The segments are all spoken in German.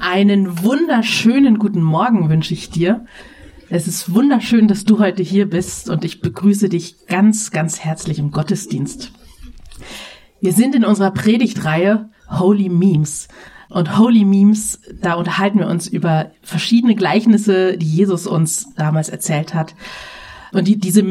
Einen wunderschönen guten Morgen wünsche ich dir. Es ist wunderschön, dass du heute hier bist und ich begrüße dich ganz, ganz herzlich im Gottesdienst. Wir sind in unserer Predigtreihe Holy Memes. Und Holy Memes, da unterhalten wir uns über verschiedene Gleichnisse, die Jesus uns damals erzählt hat. Und die, diese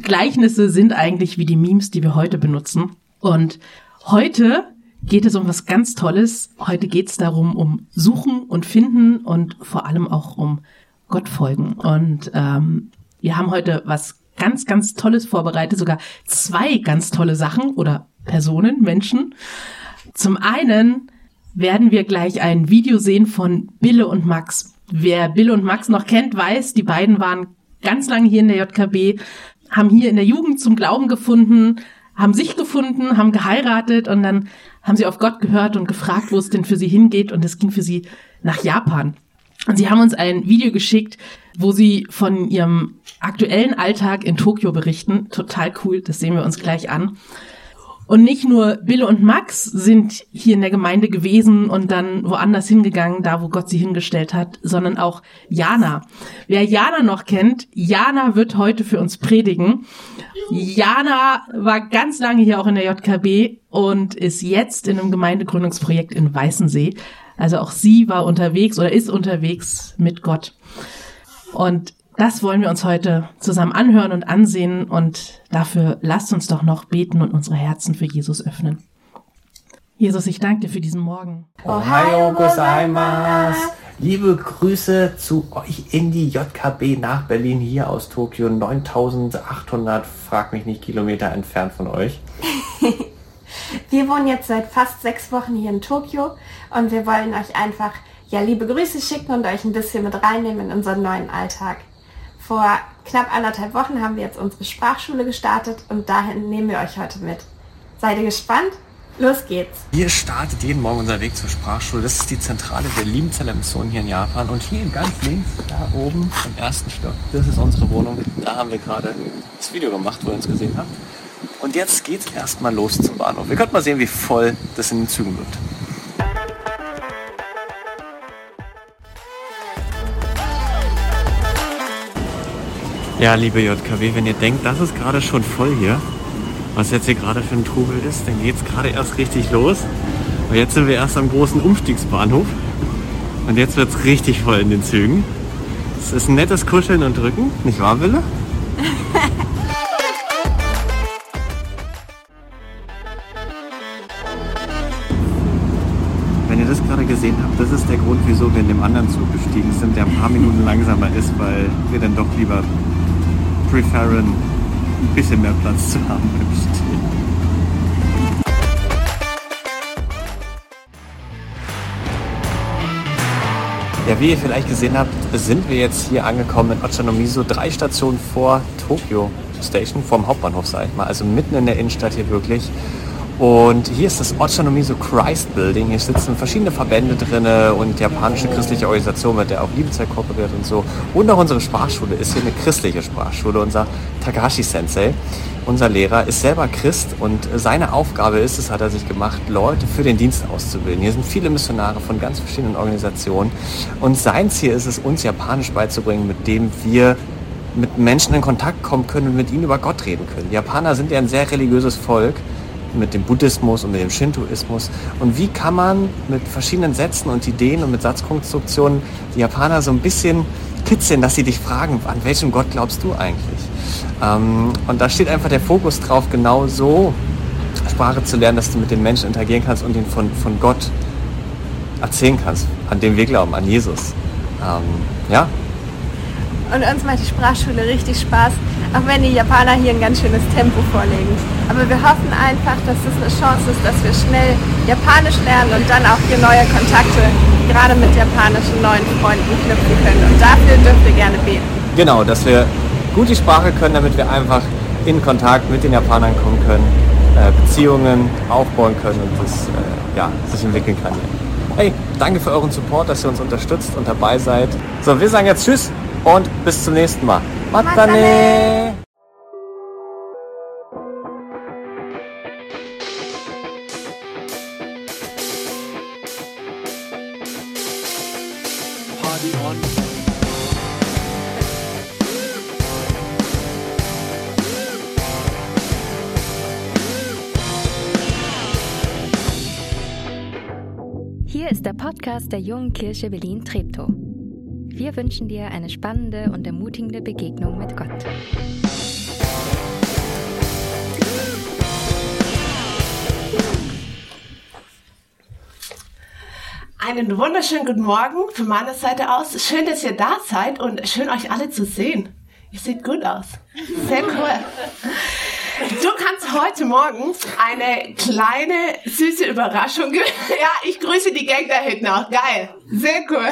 Gleichnisse sind eigentlich wie die Memes, die wir heute benutzen. Und heute geht es um was ganz Tolles. Heute geht es darum, um Suchen und Finden und vor allem auch um Gott folgen. Und ähm, wir haben heute was ganz, ganz Tolles vorbereitet, sogar zwei ganz tolle Sachen oder Personen, Menschen. Zum einen werden wir gleich ein Video sehen von Bille und Max. Wer Bille und Max noch kennt, weiß, die beiden waren ganz lange hier in der JKB, haben hier in der Jugend zum Glauben gefunden, haben sich gefunden, haben geheiratet und dann haben sie auf Gott gehört und gefragt, wo es denn für sie hingeht und es ging für sie nach Japan. Und sie haben uns ein Video geschickt, wo sie von ihrem aktuellen Alltag in Tokio berichten. Total cool, das sehen wir uns gleich an. Und nicht nur Bill und Max sind hier in der Gemeinde gewesen und dann woanders hingegangen, da wo Gott sie hingestellt hat, sondern auch Jana. Wer Jana noch kennt, Jana wird heute für uns predigen. Jana war ganz lange hier auch in der JKB und ist jetzt in einem Gemeindegründungsprojekt in Weißensee. Also auch sie war unterwegs oder ist unterwegs mit Gott. Und das wollen wir uns heute zusammen anhören und ansehen und dafür lasst uns doch noch beten und unsere Herzen für Jesus öffnen. Jesus, ich danke dir für diesen Morgen. Ohio gozaimasu. Liebe Grüße zu euch in die JKB nach Berlin hier aus Tokio, 9800, frag mich nicht, Kilometer entfernt von euch. wir wohnen jetzt seit fast sechs Wochen hier in Tokio und wir wollen euch einfach ja liebe Grüße schicken und euch ein bisschen mit reinnehmen in unseren neuen Alltag. Vor knapp anderthalb Wochen haben wir jetzt unsere Sprachschule gestartet und dahin nehmen wir euch heute mit. Seid ihr gespannt? Los geht's. Hier startet jeden Morgen unser Weg zur Sprachschule. Das ist die Zentrale der Liebenzeller Mission hier in Japan. Und hier ganz links, da oben im ersten Stock, das ist unsere Wohnung. Da haben wir gerade das Video gemacht, wo ihr uns gesehen habt. Und jetzt geht's erstmal los zum Bahnhof. Ihr könnt mal sehen, wie voll das in den Zügen wird. Ja, liebe JKW, wenn ihr denkt, das ist gerade schon voll hier, was jetzt hier gerade für ein Trubel ist, dann geht es gerade erst richtig los. Und jetzt sind wir erst am großen Umstiegsbahnhof. Und jetzt wird es richtig voll in den Zügen. Es ist ein nettes Kuscheln und Drücken, nicht wahr, Wille? Preferen, ein bisschen mehr Platz zu haben beim Stehen. Ja, wie ihr vielleicht gesehen habt, sind wir jetzt hier angekommen in Ochanomizu, drei Stationen vor Tokyo Station, vom Hauptbahnhof, sag ich mal, also mitten in der Innenstadt hier wirklich. Und hier ist das Ochanomizu Christ Building. Hier sitzen verschiedene Verbände drin und japanische christliche Organisationen, mit der auch Liebezeit kooperiert und so. Und auch unsere Sprachschule ist hier eine christliche Sprachschule. Unser Takashi Sensei, unser Lehrer, ist selber Christ und seine Aufgabe ist es, hat er sich gemacht, Leute für den Dienst auszubilden. Hier sind viele Missionare von ganz verschiedenen Organisationen. Und sein Ziel ist es, uns Japanisch beizubringen, mit dem wir mit Menschen in Kontakt kommen können und mit ihnen über Gott reden können. Die Japaner sind ja ein sehr religiöses Volk mit dem Buddhismus und mit dem Shintoismus. Und wie kann man mit verschiedenen Sätzen und Ideen und mit Satzkonstruktionen die Japaner so ein bisschen kitzeln, dass sie dich fragen, an welchem Gott glaubst du eigentlich? Ähm, und da steht einfach der Fokus drauf, genau so Sprache zu lernen, dass du mit den Menschen interagieren kannst und ihnen von, von Gott erzählen kannst, an dem wir glauben, an Jesus. Ähm, ja, und uns macht die Sprachschule richtig Spaß, auch wenn die Japaner hier ein ganz schönes Tempo vorlegen. Aber wir hoffen einfach, dass es eine Chance ist, dass wir schnell Japanisch lernen und dann auch hier neue Kontakte, gerade mit japanischen neuen Freunden knüpfen können. Und dafür dürft ihr gerne beten. Genau, dass wir gut die Sprache können, damit wir einfach in Kontakt mit den Japanern kommen können, äh, Beziehungen aufbauen können und das äh, ja, sich entwickeln kann. Hey, danke für euren Support, dass ihr uns unterstützt und dabei seid. So, wir sagen jetzt Tschüss und bis zum nächsten Mal. Matane! Hier ist der Podcast der Jungen Kirche Berlin-Treptow. Wir wünschen dir eine spannende und ermutigende Begegnung mit Gott. Einen wunderschönen guten Morgen von meiner Seite aus. Schön, dass ihr da seid und schön euch alle zu sehen. Ihr seht gut aus. Sehr cool. Du kannst heute Morgen eine kleine süße Überraschung. Ja, ich grüße die Gang da hinten auch. Geil. Sehr cool.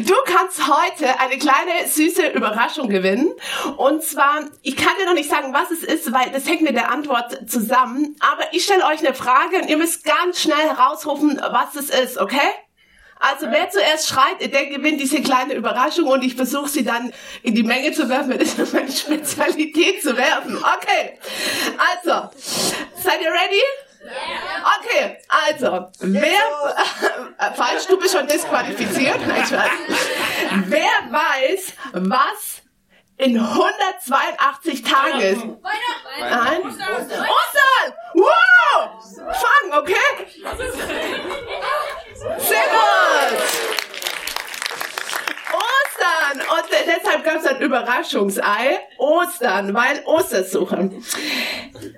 Du kannst heute eine kleine süße Überraschung gewinnen. Und zwar, ich kann dir noch nicht sagen, was es ist, weil das hängt mit der Antwort zusammen. Aber ich stelle euch eine Frage und ihr müsst ganz schnell herausrufen, was es ist, okay? Also wer zuerst schreit, der gewinnt diese kleine Überraschung und ich versuche sie dann in die Menge zu werfen. Das ist meine Spezialität zu werfen. Okay. Also, seid ihr ready? Okay, also, wer, falsch, du bist schon disqualifiziert. Nein, Spaß. Wer weiß, was in 182 Tagen ist? Nein? Ostern! Wow! Fang, okay? Sehr gut! Ostern! Und deshalb gab es ein Überraschungsei. Ostern, weil Ostersuche.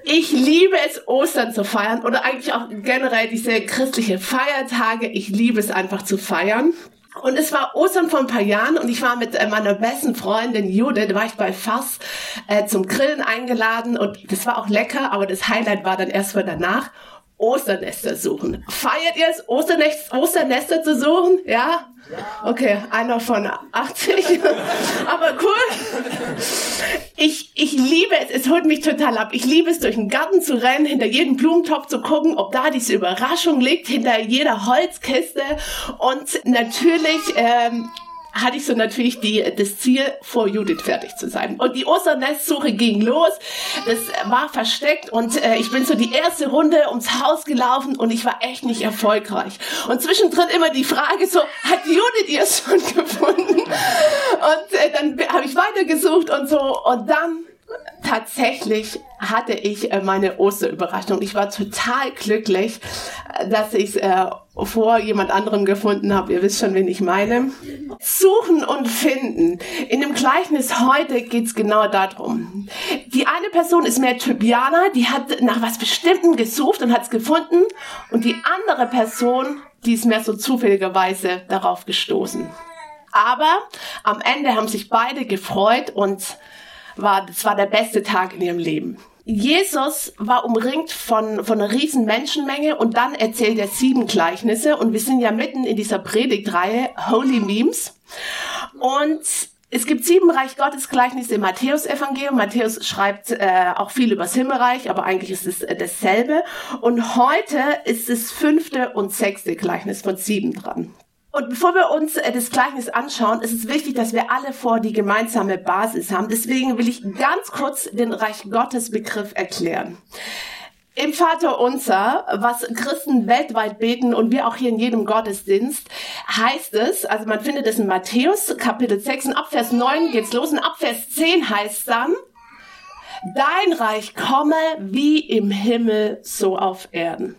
Ich liebe es, Ostern zu feiern oder eigentlich auch generell diese christliche Feiertage. Ich liebe es einfach zu feiern. Und es war Ostern vor ein paar Jahren und ich war mit äh, meiner besten Freundin Judith, war ich bei Fass äh, zum Grillen eingeladen und das war auch lecker, aber das Highlight war dann erst mal danach. Osternester suchen. Feiert ihr es, Osternest, Osternester zu suchen? Ja? Okay, einer von 80. Aber cool. Ich, ich liebe es, es holt mich total ab. Ich liebe es, durch den Garten zu rennen, hinter jedem Blumentopf zu gucken, ob da diese Überraschung liegt, hinter jeder Holzkiste. Und natürlich ähm, hatte ich so natürlich die, das Ziel, vor Judith fertig zu sein. Und die Osternestsuche ging los. Das war versteckt und äh, ich bin so die erste Runde ums Haus gelaufen und ich war echt nicht erfolgreich. Und zwischendrin immer die Frage so, hat Judith ihr schon gefunden? Und äh, dann habe ich weitergesucht und so und dann tatsächlich hatte ich äh, meine Osterüberraschung. Ich war total glücklich, äh, dass ich es äh, vor jemand anderem gefunden habe. Ihr wisst schon, wen ich meine. Suchen und finden. In dem Gleichnis heute geht's genau darum. Die eine Person ist mehr Typianer, die hat nach was Bestimmtem gesucht und hat's gefunden. Und die andere Person, die ist mehr so zufälligerweise darauf gestoßen. Aber am Ende haben sich beide gefreut und war, das war der beste Tag in ihrem Leben. Jesus war umringt von, von einer riesen Menschenmenge und dann erzählt er sieben Gleichnisse und wir sind ja mitten in dieser Predigtreihe Holy Memes und es gibt sieben Reich Gottes Gleichnisse im Matthäus-Evangelium. Matthäus schreibt äh, auch viel über das Himmelreich, aber eigentlich ist es äh, dasselbe. Und heute ist das fünfte und sechste Gleichnis von sieben dran. Und bevor wir uns äh, das Gleichnis anschauen, ist es wichtig, dass wir alle vor die gemeinsame Basis haben. Deswegen will ich ganz kurz den Reich Gottes Begriff erklären. Im Vater Unser, was Christen weltweit beten und wir auch hier in jedem Gottesdienst, heißt es, also man findet es in Matthäus Kapitel 6 und ab Vers 9 geht's los und ab Vers 10 heißt dann, Dein Reich komme wie im Himmel, so auf Erden.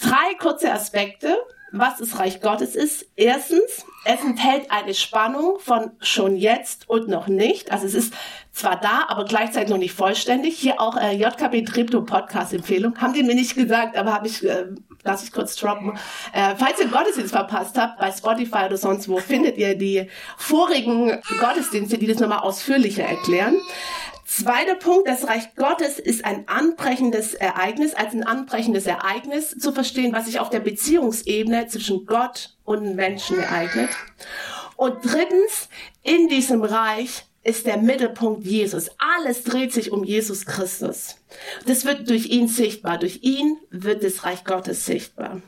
Drei kurze Aspekte was das Reich Gottes ist. Erstens, es enthält eine Spannung von schon jetzt und noch nicht. Also es ist zwar da, aber gleichzeitig noch nicht vollständig. Hier auch äh, JKB Tripto Podcast Empfehlung. Haben die mir nicht gesagt, aber habe ich, äh, lass ich kurz droppen. Äh, falls ihr Gottesdienst verpasst habt, bei Spotify oder sonst wo, findet ihr die vorigen Gottesdienste, die das nochmal ausführlicher erklären. Zweiter Punkt, das Reich Gottes ist ein anbrechendes Ereignis, als ein anbrechendes Ereignis zu verstehen, was sich auf der Beziehungsebene zwischen Gott und Menschen ereignet. Und drittens, in diesem Reich ist der Mittelpunkt Jesus. Alles dreht sich um Jesus Christus. Das wird durch ihn sichtbar. Durch ihn wird das Reich Gottes sichtbar.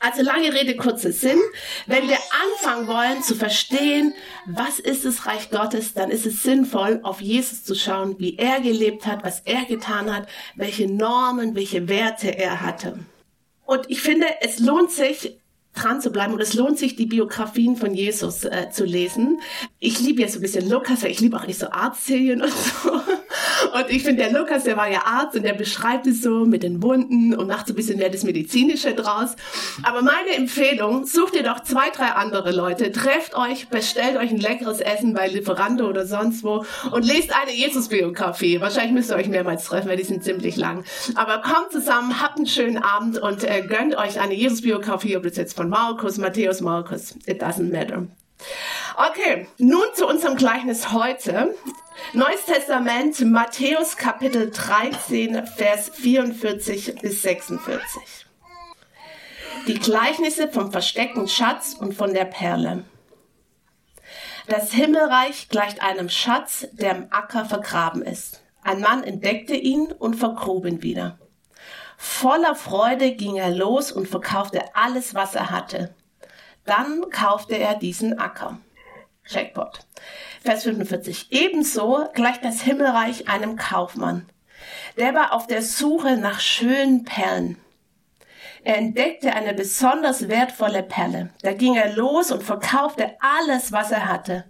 Also lange Rede, kurzer Sinn. Wenn wir anfangen wollen zu verstehen, was ist das Reich Gottes, dann ist es sinnvoll, auf Jesus zu schauen, wie er gelebt hat, was er getan hat, welche Normen, welche Werte er hatte. Und ich finde, es lohnt sich, dran zu bleiben. Und es lohnt sich, die Biografien von Jesus äh, zu lesen. Ich liebe ja so ein bisschen Lukas, weil ich liebe auch nicht so Arztserien und so. Und ich finde, der Lukas, der war ja Arzt und der beschreibt es so mit den Wunden und macht so ein bisschen mehr das Medizinische draus. Aber meine Empfehlung, sucht ihr doch zwei, drei andere Leute, trefft euch, bestellt euch ein leckeres Essen bei Lieferando oder sonst wo und lest eine Jesus-Biografie. Wahrscheinlich müsst ihr euch mehrmals treffen, weil die sind ziemlich lang. Aber kommt zusammen, habt einen schönen Abend und äh, gönnt euch eine Jesus-Biografie, ob das jetzt von Markus, Matthäus, Markus, it doesn't matter. Okay, nun zu unserem Gleichnis heute. Neues Testament, Matthäus Kapitel 13, Vers 44 bis 46. Die Gleichnisse vom versteckten Schatz und von der Perle. Das Himmelreich gleicht einem Schatz, der im Acker vergraben ist. Ein Mann entdeckte ihn und vergrub ihn wieder. Voller Freude ging er los und verkaufte alles, was er hatte. Dann kaufte er diesen Acker. Jackpot. Vers 45. Ebenso gleicht das Himmelreich einem Kaufmann. Der war auf der Suche nach schönen Perlen. Er entdeckte eine besonders wertvolle Perle. Da ging er los und verkaufte alles, was er hatte.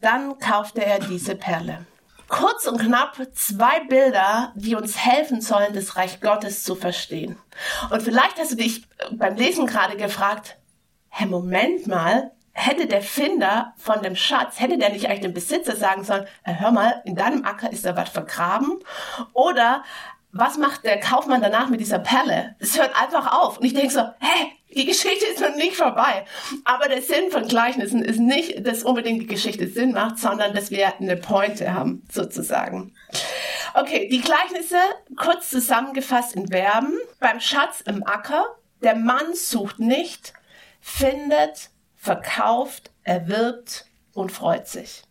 Dann kaufte er diese Perle. Kurz und knapp zwei Bilder, die uns helfen sollen, das Reich Gottes zu verstehen. Und vielleicht hast du dich beim Lesen gerade gefragt, hä, Moment mal, hätte der Finder von dem Schatz, hätte der nicht eigentlich dem Besitzer sagen sollen, hör mal, in deinem Acker ist da was vergraben? Oder was macht der Kaufmann danach mit dieser Perle? Es hört einfach auf. Und ich denke so, hä, die Geschichte ist noch nicht vorbei. Aber der Sinn von Gleichnissen ist nicht, dass unbedingt die Geschichte Sinn macht, sondern dass wir eine Pointe haben, sozusagen. Okay, die Gleichnisse kurz zusammengefasst in Verben. Beim Schatz im Acker, der Mann sucht nicht, findet, verkauft, erwirbt und freut sich.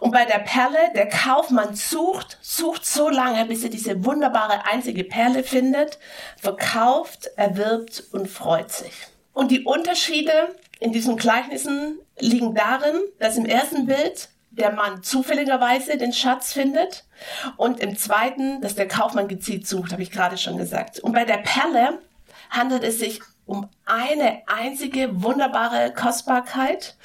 Und bei der Perle, der Kaufmann sucht, sucht so lange, bis er diese wunderbare einzige Perle findet, verkauft, erwirbt und freut sich. Und die Unterschiede in diesen Gleichnissen liegen darin, dass im ersten Bild der Mann zufälligerweise den Schatz findet und im zweiten, dass der Kaufmann gezielt sucht, habe ich gerade schon gesagt. Und bei der Perle handelt es sich um eine einzige wunderbare Kostbarkeit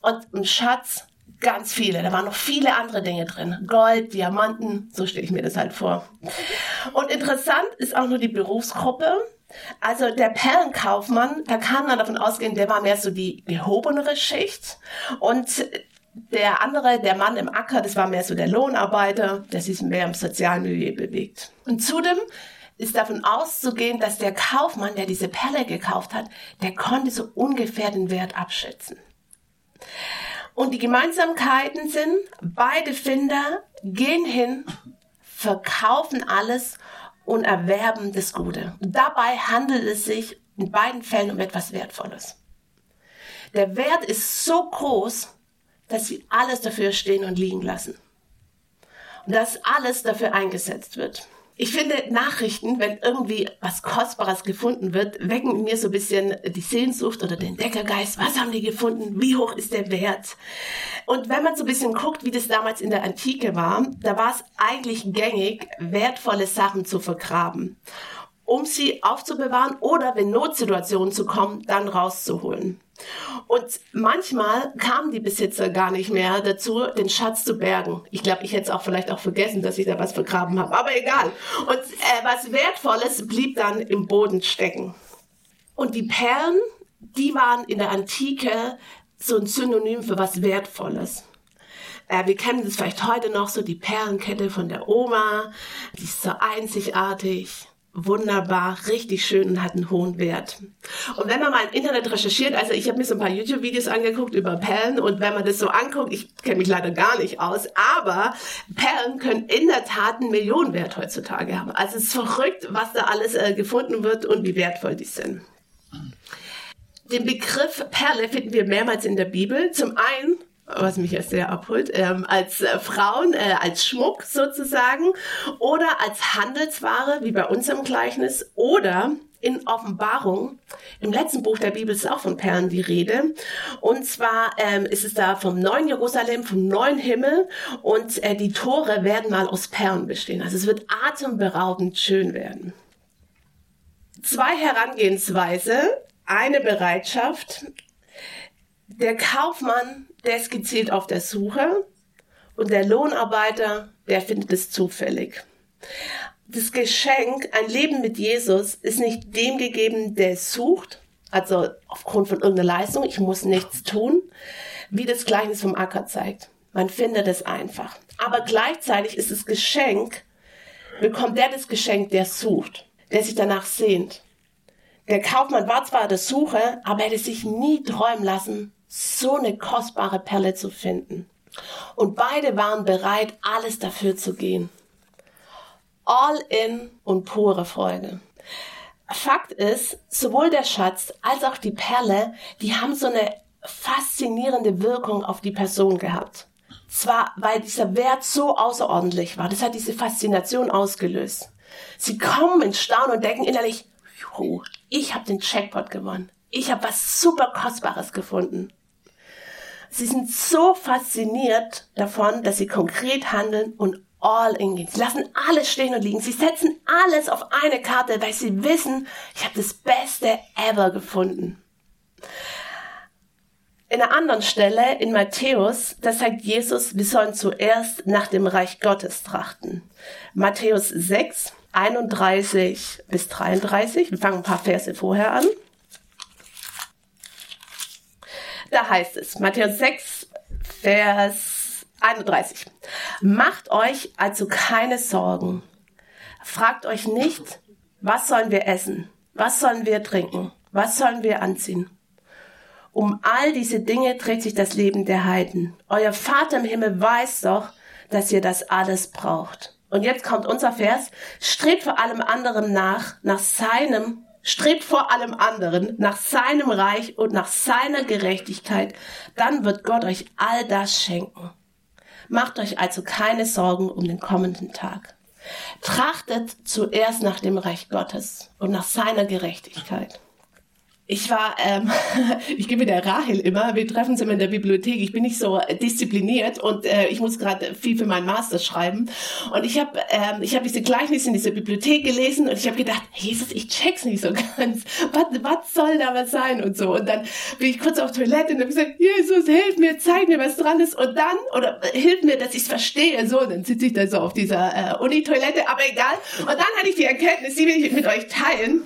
und ein Schatz ganz viele. Da waren noch viele andere Dinge drin. Gold, Diamanten, so stelle ich mir das halt vor. Und interessant ist auch nur die Berufsgruppe. Also der Perlenkaufmann, da kann man davon ausgehen, der war mehr so die gehobenere Schicht. Und der andere, der Mann im Acker, das war mehr so der Lohnarbeiter, der sich mehr im sozialen Milieu bewegt. Und zudem ist davon auszugehen, dass der Kaufmann, der diese Perle gekauft hat, der konnte so ungefähr den Wert abschätzen. Und die Gemeinsamkeiten sind, beide Finder gehen hin, verkaufen alles und erwerben das Gute. Dabei handelt es sich in beiden Fällen um etwas Wertvolles. Der Wert ist so groß, dass sie alles dafür stehen und liegen lassen. Und dass alles dafür eingesetzt wird. Ich finde Nachrichten, wenn irgendwie was Kostbares gefunden wird, wecken in mir so ein bisschen die Sehnsucht oder den Deckergeist. Was haben die gefunden? Wie hoch ist der Wert? Und wenn man so ein bisschen guckt, wie das damals in der Antike war, da war es eigentlich gängig, wertvolle Sachen zu vergraben um sie aufzubewahren oder wenn Notsituationen zu kommen, dann rauszuholen. Und manchmal kamen die Besitzer gar nicht mehr dazu, den Schatz zu bergen. Ich glaube, ich hätte es auch vielleicht auch vergessen, dass ich da was vergraben habe, aber egal. Und äh, was Wertvolles blieb dann im Boden stecken. Und die Perlen, die waren in der Antike so ein Synonym für was Wertvolles. Äh, wir kennen das vielleicht heute noch so, die Perlenkette von der Oma, die ist so einzigartig wunderbar, richtig schön und hat einen hohen Wert. Und wenn man mal im Internet recherchiert, also ich habe mir so ein paar YouTube-Videos angeguckt über Perlen und wenn man das so anguckt, ich kenne mich leider gar nicht aus, aber Perlen können in der Tat einen Millionenwert heutzutage haben. Also es ist verrückt, was da alles äh, gefunden wird und wie wertvoll die sind. Den Begriff Perle finden wir mehrmals in der Bibel. Zum einen was mich sehr abholt, ähm, als äh, Frauen, äh, als Schmuck sozusagen oder als Handelsware, wie bei uns im Gleichnis, oder in Offenbarung, im letzten Buch der Bibel ist auch von Perlen die Rede. Und zwar ähm, ist es da vom neuen Jerusalem, vom neuen Himmel und äh, die Tore werden mal aus Perlen bestehen. Also es wird atemberaubend schön werden. Zwei Herangehensweise eine Bereitschaft. Der Kaufmann, der ist gezielt auf der Suche und der Lohnarbeiter, der findet es zufällig. Das Geschenk, ein Leben mit Jesus, ist nicht dem gegeben, der sucht, also aufgrund von irgendeiner Leistung, ich muss nichts tun, wie das Gleichnis vom Acker zeigt. Man findet es einfach. Aber gleichzeitig ist das Geschenk, bekommt der das Geschenk, der sucht, der sich danach sehnt. Der Kaufmann war zwar der Suche, aber er hätte sich nie träumen lassen, so eine kostbare Perle zu finden. Und beide waren bereit, alles dafür zu gehen. All in und pure Freude. Fakt ist, sowohl der Schatz als auch die Perle, die haben so eine faszinierende Wirkung auf die Person gehabt. Zwar, weil dieser Wert so außerordentlich war, das hat diese Faszination ausgelöst. Sie kommen ins Staunen und denken innerlich, ich habe den Checkpot gewonnen. Ich habe was super Kostbares gefunden. Sie sind so fasziniert davon, dass sie konkret handeln und all in gehen. Sie lassen alles stehen und liegen. Sie setzen alles auf eine Karte, weil sie wissen, ich habe das Beste ever gefunden. In einer anderen Stelle in Matthäus, da sagt Jesus, wir sollen zuerst nach dem Reich Gottes trachten. Matthäus 6, 31 bis 33. Wir fangen ein paar Verse vorher an. Da heißt es, Matthäus 6, Vers 31. Macht euch also keine Sorgen. Fragt euch nicht, was sollen wir essen? Was sollen wir trinken? Was sollen wir anziehen? Um all diese Dinge dreht sich das Leben der Heiden. Euer Vater im Himmel weiß doch, dass ihr das alles braucht. Und jetzt kommt unser Vers. Strebt vor allem anderen nach, nach seinem Strebt vor allem anderen nach seinem Reich und nach seiner Gerechtigkeit, dann wird Gott euch all das schenken. Macht euch also keine Sorgen um den kommenden Tag. Trachtet zuerst nach dem Reich Gottes und nach seiner Gerechtigkeit. Ich war, ähm, ich gebe der Rahel immer, wir treffen uns immer in der Bibliothek. Ich bin nicht so diszipliniert und äh, ich muss gerade viel für meinen Master schreiben. Und ich habe ähm, ich hab diese Gleichnisse in dieser Bibliothek gelesen und ich habe gedacht, Jesus, ich check's nicht so ganz. Was, was soll da was sein und so. Und dann bin ich kurz auf Toilette und habe gesagt, Jesus, hilf mir, zeig mir, was dran ist. Und dann, oder hilf mir, dass ich es verstehe. So, dann sitze ich da so auf dieser äh, Uni-Toilette, aber egal. Und dann hatte ich die Erkenntnis, die will ich mit euch teilen.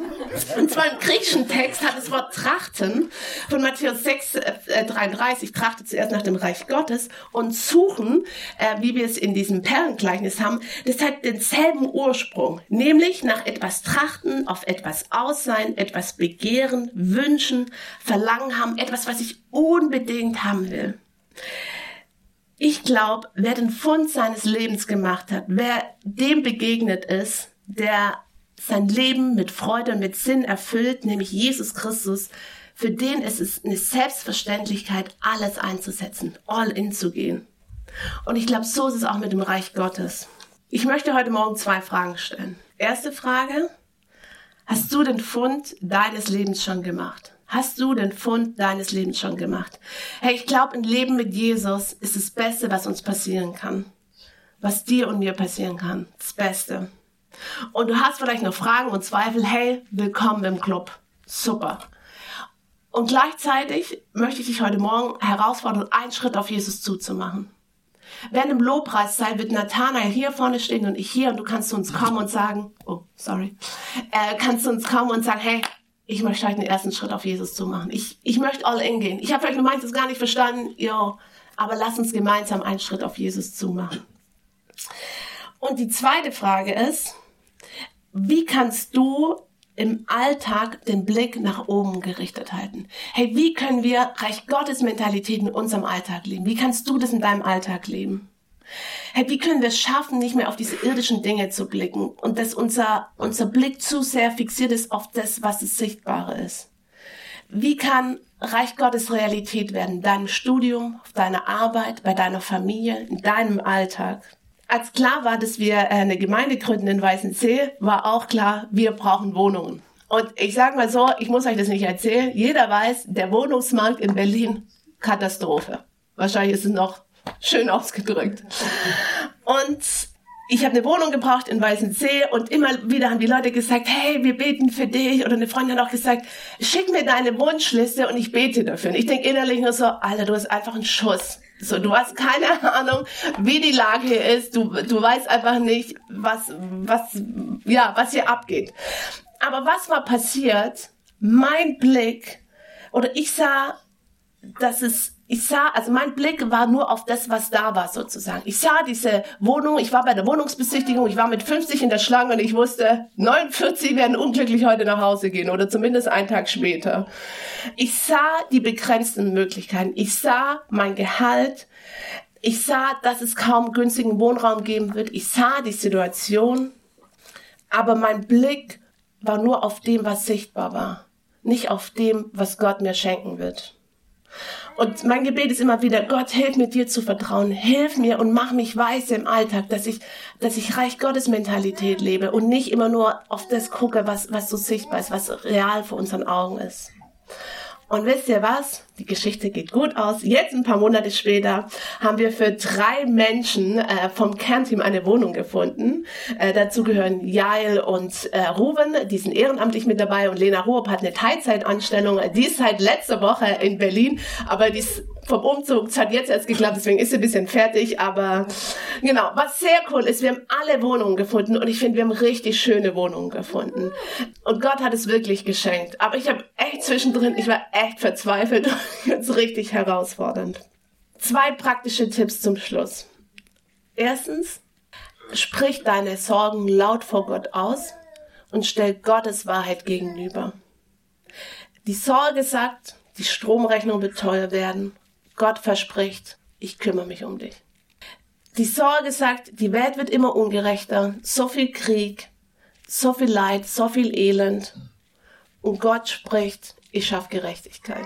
Und zwar im griechischen Text hat es Wort trachten von Matthäus 6, äh, 33, trachtet zuerst nach dem Reich Gottes und suchen, äh, wie wir es in diesem Perlengleichnis haben, das hat denselben Ursprung, nämlich nach etwas trachten, auf etwas aussein, etwas begehren, wünschen, verlangen haben, etwas, was ich unbedingt haben will. Ich glaube, wer den Fund seines Lebens gemacht hat, wer dem begegnet ist, der sein Leben mit Freude und mit Sinn erfüllt, nämlich Jesus Christus, für den ist es eine Selbstverständlichkeit, alles einzusetzen, all in zu gehen. Und ich glaube, so ist es auch mit dem Reich Gottes. Ich möchte heute Morgen zwei Fragen stellen. Erste Frage, hast du den Fund deines Lebens schon gemacht? Hast du den Fund deines Lebens schon gemacht? Hey, ich glaube, ein Leben mit Jesus ist das Beste, was uns passieren kann. Was dir und mir passieren kann. Das Beste. Und du hast vielleicht noch Fragen und Zweifel. Hey, willkommen im Club. Super. Und gleichzeitig möchte ich dich heute Morgen herausfordern, einen Schritt auf Jesus zuzumachen. Während im Lobpreiszeit wird Nathanael hier vorne stehen und ich hier und du kannst zu uns kommen und sagen, oh, sorry, äh, kannst zu uns kommen und sagen, hey, ich möchte euch den ersten Schritt auf Jesus zu machen. Ich, ich möchte all in gehen. Ich habe vielleicht manches gar nicht verstanden, yo, aber lass uns gemeinsam einen Schritt auf Jesus zu machen. Und die zweite Frage ist, wie kannst du im Alltag den Blick nach oben gerichtet halten? Hey, wie können wir Reich Gottes Mentalität in unserem Alltag leben? Wie kannst du das in deinem Alltag leben? Hey, wie können wir es schaffen, nicht mehr auf diese irdischen Dinge zu blicken und dass unser, unser Blick zu sehr fixiert ist auf das, was das Sichtbare ist? Wie kann Reich Gottes Realität werden? In deinem Studium, auf deiner Arbeit, bei deiner Familie, in deinem Alltag? Als klar war, dass wir äh, eine Gemeinde gründen in Weißensee, war auch klar, wir brauchen Wohnungen. Und ich sage mal so, ich muss euch das nicht erzählen, jeder weiß, der Wohnungsmarkt in Berlin, Katastrophe. Wahrscheinlich ist es noch schön ausgedrückt. Und ich habe eine Wohnung gebraucht in Weißensee und immer wieder haben die Leute gesagt, hey, wir beten für dich. Oder eine Freundin hat auch gesagt, schick mir deine Wunschliste und ich bete dafür. Und ich denke innerlich nur so, Alter, du hast einfach einen Schuss. So, du hast keine Ahnung, wie die Lage ist. Du, du weißt einfach nicht, was, was, ja, was hier abgeht. Aber was war passiert? Mein Blick, oder ich sah, dass es ich sah, also mein Blick war nur auf das, was da war sozusagen. Ich sah diese Wohnung, ich war bei der Wohnungsbesichtigung, ich war mit 50 in der Schlange und ich wusste, 49 werden unglücklich heute nach Hause gehen oder zumindest einen Tag später. Ich sah die begrenzten Möglichkeiten. Ich sah mein Gehalt. Ich sah, dass es kaum günstigen Wohnraum geben wird. Ich sah die Situation. Aber mein Blick war nur auf dem, was sichtbar war. Nicht auf dem, was Gott mir schenken wird. Und mein Gebet ist immer wieder, Gott, hilf mir dir zu vertrauen, hilf mir und mach mich weise im Alltag, dass ich, dass ich Reich Gottes Mentalität lebe und nicht immer nur auf das gucke, was, was so sichtbar ist, was real vor unseren Augen ist. Und wisst ihr was? Die Geschichte geht gut aus. Jetzt, ein paar Monate später, haben wir für drei Menschen äh, vom Kernteam eine Wohnung gefunden. Äh, dazu gehören Jael und äh, Ruben, die sind ehrenamtlich mit dabei. Und Lena Ruob hat eine Teilzeitanstellung. Die ist seit letzter Woche in Berlin, aber die ist vom Umzug. Es hat jetzt erst geklappt, deswegen ist sie ein bisschen fertig. Aber genau, was sehr cool ist, wir haben alle Wohnungen gefunden und ich finde, wir haben richtig schöne Wohnungen gefunden. Und Gott hat es wirklich geschenkt. Aber ich habe echt zwischendrin, ich war echt verzweifelt. Jetzt richtig herausfordernd. Zwei praktische Tipps zum Schluss. Erstens, sprich deine Sorgen laut vor Gott aus und stell Gottes Wahrheit gegenüber. Die Sorge sagt, die Stromrechnung wird teuer werden. Gott verspricht, ich kümmere mich um dich. Die Sorge sagt, die Welt wird immer ungerechter, so viel Krieg, so viel Leid, so viel Elend. Und Gott spricht, ich schaffe Gerechtigkeit.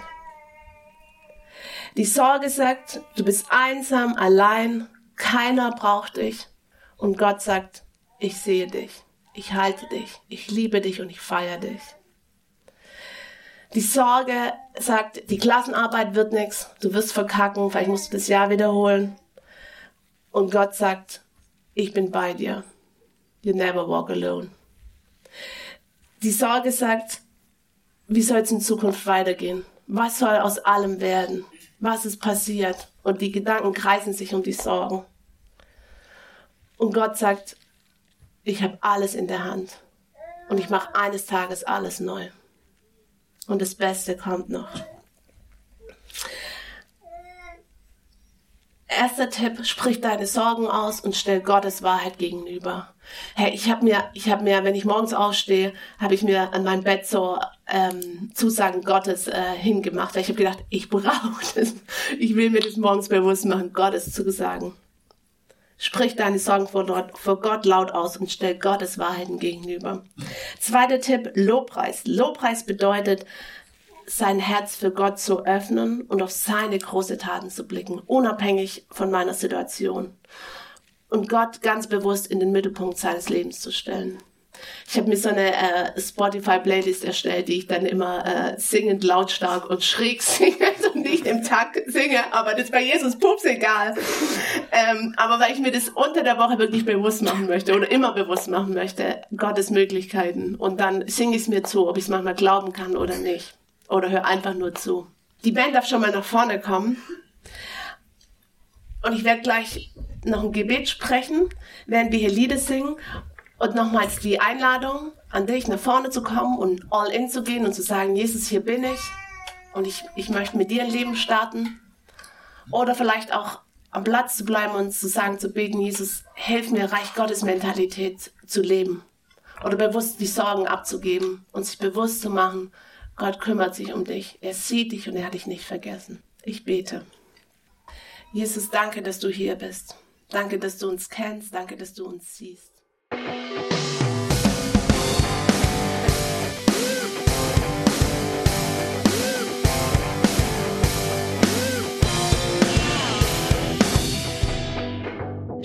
Die Sorge sagt, du bist einsam, allein, keiner braucht dich. Und Gott sagt, ich sehe dich, ich halte dich, ich liebe dich und ich feiere dich. Die Sorge sagt, die Klassenarbeit wird nichts, du wirst verkacken, vielleicht musst du das Jahr wiederholen. Und Gott sagt, ich bin bei dir. You never walk alone. Die Sorge sagt, wie soll es in Zukunft weitergehen? Was soll aus allem werden? Was ist passiert? Und die Gedanken kreisen sich um die Sorgen. Und Gott sagt, ich habe alles in der Hand. Und ich mache eines Tages alles neu. Und das Beste kommt noch. Erster Tipp, sprich deine Sorgen aus und stell Gottes Wahrheit gegenüber. Hey, ich habe mir, ich habe mir, wenn ich morgens aufstehe, habe ich mir an mein Bett so ähm, Zusagen Gottes äh, hingemacht. Ich habe gedacht, ich brauche das. Ich will mir das morgens bewusst machen, Gottes Zusagen. Sprich deine Sorgen vor, Gott laut aus und stell Gottes Wahrheiten gegenüber. Zweiter Tipp, Lobpreis. Lobpreis bedeutet, sein Herz für Gott zu öffnen und auf seine große Taten zu blicken, unabhängig von meiner Situation. Und Gott ganz bewusst in den Mittelpunkt seines Lebens zu stellen. Ich habe mir so eine äh, Spotify-Playlist erstellt, die ich dann immer äh, singend, lautstark und schräg singe und nicht im Takt singe, aber das ist bei Jesus pups egal. ähm, aber weil ich mir das unter der Woche wirklich bewusst machen möchte oder immer bewusst machen möchte, Gottes Möglichkeiten. Und dann singe ich es mir zu, ob ich es manchmal glauben kann oder nicht. Oder hör einfach nur zu. Die Band darf schon mal nach vorne kommen. Und ich werde gleich noch ein Gebet sprechen, während wir hier Lieder singen. Und nochmals die Einladung an dich, nach vorne zu kommen und all in zu gehen und zu sagen, Jesus, hier bin ich. Und ich, ich möchte mit dir ein Leben starten. Oder vielleicht auch am Platz zu bleiben und zu sagen, zu beten, Jesus, hilf mir, Reich Gottes Mentalität zu leben. Oder bewusst die Sorgen abzugeben und sich bewusst zu machen, Gott kümmert sich um dich. Er sieht dich und er hat dich nicht vergessen. Ich bete. Jesus, danke, dass du hier bist. Danke, dass du uns kennst. Danke, dass du uns siehst.